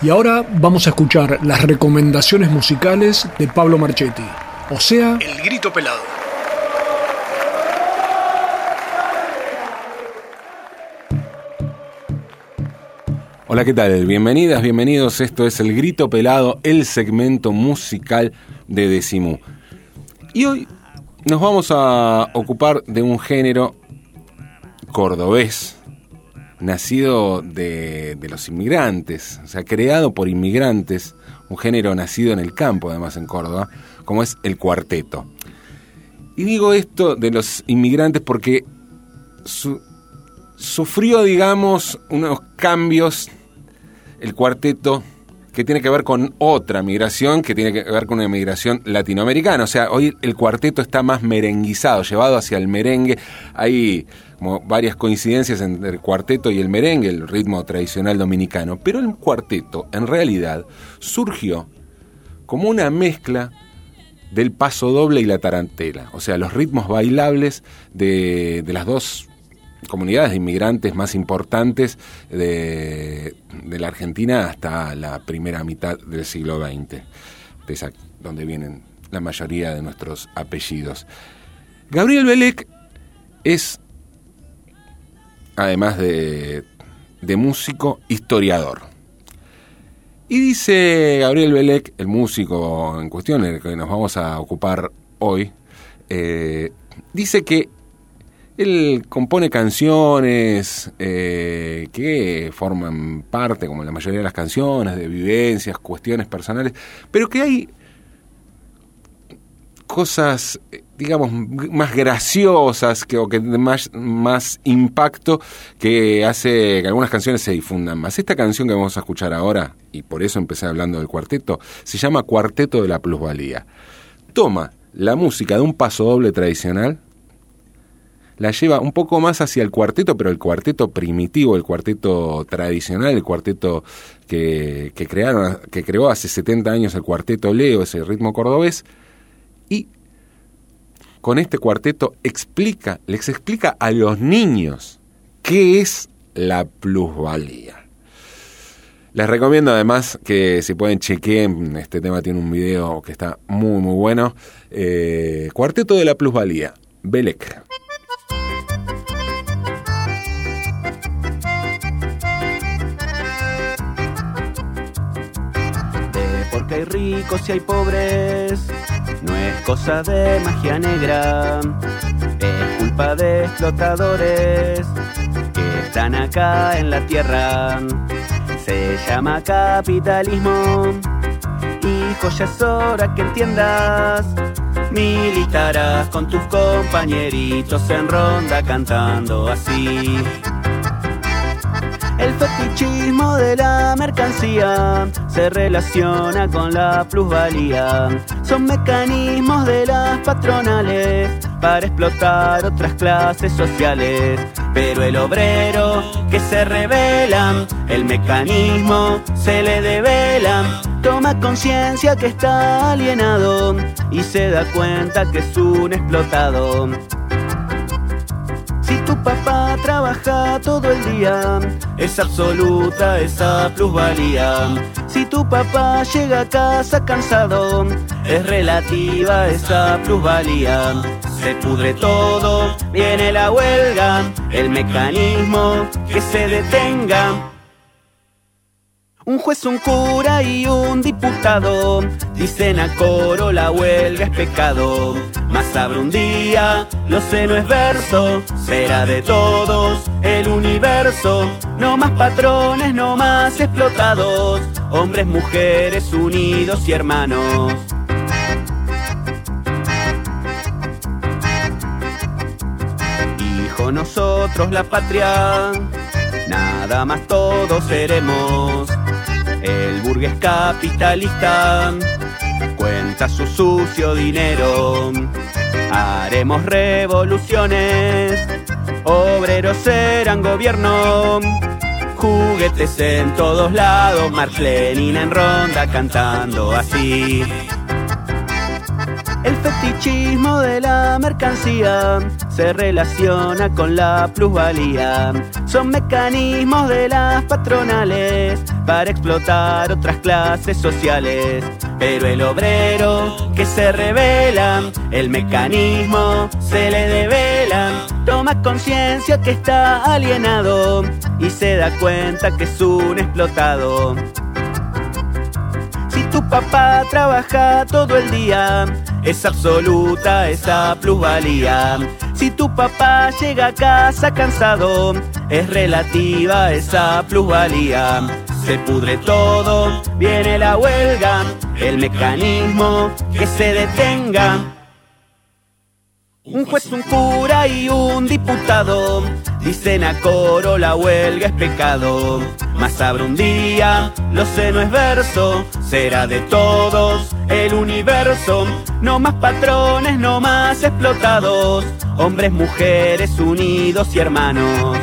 Y ahora vamos a escuchar las recomendaciones musicales de Pablo Marchetti, o sea, El Grito Pelado. Hola, ¿qué tal? Bienvenidas, bienvenidos. Esto es El Grito Pelado, el segmento musical de Decimú. Y hoy nos vamos a ocupar de un género cordobés, nacido de, los inmigrantes, o sea, creado por inmigrantes, un género nacido en el campo, además en Córdoba, como es el cuarteto. Y digo esto de los inmigrantes porque sufrió, digamos, unos cambios el cuarteto que tiene que ver con otra migración, que tiene que ver con una migración latinoamericana. O sea, hoy el cuarteto está más merenguizado, llevado hacia el merengue. Hay varias coincidencias entre el cuarteto y el merengue, el ritmo tradicional dominicano. Pero el cuarteto, en realidad, surgió como una mezcla del paso doble y la tarantela. O sea, los ritmos bailables de, de las dos comunidades de inmigrantes más importantes de, la Argentina hasta la primera mitad del siglo XX, donde vienen la mayoría de nuestros apellidos. Gabriel Belec es, además de, músico, historiador. Y dice Gabriel Belec, el músico en cuestión, el que nos vamos a ocupar hoy, eh, dice que él compone canciones eh, que forman parte, como la mayoría de las canciones, de vivencias, cuestiones personales, pero que hay cosas, digamos, más graciosas que, o que más, más impacto que hace que algunas canciones se difundan más. Esta canción que vamos a escuchar ahora, y por eso empecé hablando del cuarteto, se llama Cuarteto de la Plusvalía. Toma la música de un paso doble tradicional, la lleva un poco más hacia el cuarteto, pero el cuarteto primitivo, el cuarteto tradicional, el cuarteto que, crearon, que creó hace 70 años el cuarteto Leo, ese ritmo cordobés, y con este cuarteto explica, les explica a los niños qué es la plusvalía. Les recomiendo además que si pueden chequeen, este tema tiene un video que está muy muy bueno. Eh, cuarteto de la plusvalía, Belek. Hay ricos y hay pobres. No es cosa de magia negra, es culpa de explotadores que están acá en la tierra. Se llama capitalismo. Hijo, ya es hora que entiendas. Militarás con tus compañeritos en ronda cantando así. El fetichismo de la mercancía se relaciona con la plusvalía. Son mecanismos de las patronales para explotar otras clases sociales. Pero el obrero que se revela, el mecanismo se le devela. Toma conciencia que está alienado y se da cuenta que es un explotado. Tu papá trabaja todo el día, es absoluta esa plusvalía. Si tu papá llega a casa cansado, es relativa esa plusvalía. Se pudre todo, viene la huelga, el mecanismo que se detenga un juez, un cura y un diputado dicen a coro la huelga es pecado. Más abre un día, lo sé no es verso, será de todos el universo. No más patrones, no más explotados, hombres, mujeres unidos y hermanos. Hijo, nosotros la patria, nada más todos seremos el burgués capitalista cuenta su sucio dinero. Haremos revoluciones, obreros serán gobierno. Juguetes en todos lados, Marx en ronda cantando así. El fetichismo de la mercancía se relaciona con la plusvalía. son mecanismos de las patronales para explotar otras clases sociales. Pero el obrero que se revela, el mecanismo se le devela, toma conciencia que está alienado y se da cuenta que es un explotado. Tu papá trabaja todo el día, es absoluta esa plusvalía. Si tu papá llega a casa cansado, es relativa esa plusvalía. Se pudre todo, viene la huelga, el mecanismo que se detenga. Un juez, un cura y un diputado dicen a coro la huelga es pecado. Más abre un día, lo sé no es verso, será de todos el universo. No más patrones, no más explotados, hombres, mujeres unidos y hermanos.